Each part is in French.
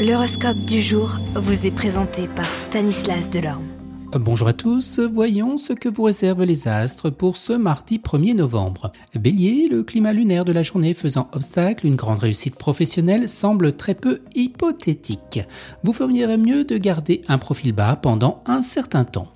L'horoscope du jour vous est présenté par Stanislas Delorme. Bonjour à tous, voyons ce que vous réservent les astres pour ce mardi 1er novembre. Bélier, le climat lunaire de la journée faisant obstacle, une grande réussite professionnelle semble très peu hypothétique. Vous feriez mieux de garder un profil bas pendant un certain temps.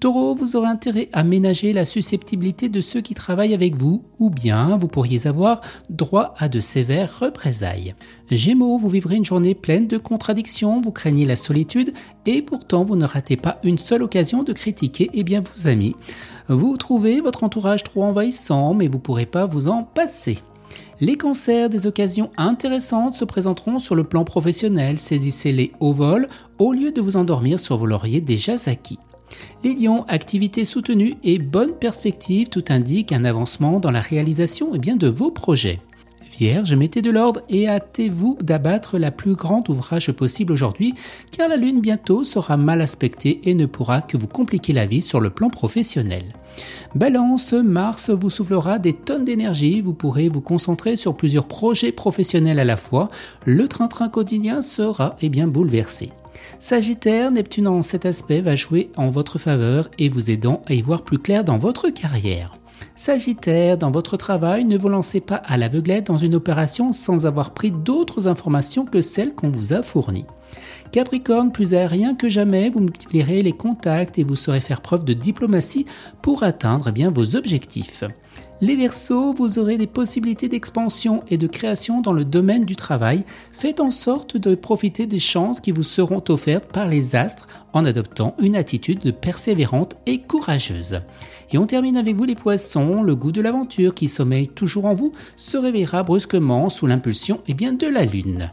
Taureau, vous aurez intérêt à ménager la susceptibilité de ceux qui travaillent avec vous, ou bien vous pourriez avoir droit à de sévères représailles. Gémeaux, vous vivrez une journée pleine de contradictions, vous craignez la solitude, et pourtant vous ne ratez pas une seule occasion de critiquer eh bien, vos amis. Vous trouvez votre entourage trop envahissant, mais vous ne pourrez pas vous en passer. Les cancers, des occasions intéressantes se présenteront sur le plan professionnel, saisissez-les au vol au lieu de vous endormir sur vos lauriers déjà acquis. Les lions, activité soutenue et bonne perspective, tout indique un avancement dans la réalisation et bien de vos projets. Vierge, mettez de l'ordre et hâtez-vous d'abattre la plus grande ouvrage possible aujourd'hui, car la lune bientôt sera mal aspectée et ne pourra que vous compliquer la vie sur le plan professionnel. Balance, Mars vous soufflera des tonnes d'énergie, vous pourrez vous concentrer sur plusieurs projets professionnels à la fois, le train-train quotidien sera eh bien bouleversé. Sagittaire, Neptune en cet aspect va jouer en votre faveur et vous aidant à y voir plus clair dans votre carrière. Sagittaire, dans votre travail, ne vous lancez pas à l'aveuglette dans une opération sans avoir pris d'autres informations que celles qu'on vous a fournies. Capricorne, plus aérien que jamais, vous multiplierez les contacts et vous saurez faire preuve de diplomatie pour atteindre bien vos objectifs. Les Verseaux, vous aurez des possibilités d'expansion et de création dans le domaine du travail. Faites en sorte de profiter des chances qui vous seront offertes par les astres en adoptant une attitude persévérante et courageuse. Et on termine avec vous les poissons, le goût de l'aventure qui sommeille toujours en vous se réveillera brusquement sous l'impulsion bien de la lune.